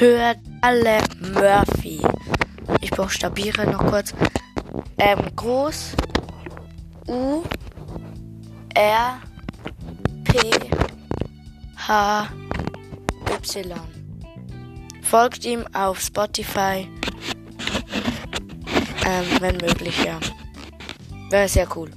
hört alle Murphy. Ich buchstabiere noch kurz. Ähm, groß. U. R. P. H. Y. Folgt ihm auf Spotify. Ähm, wenn möglich, ja. Wäre sehr cool.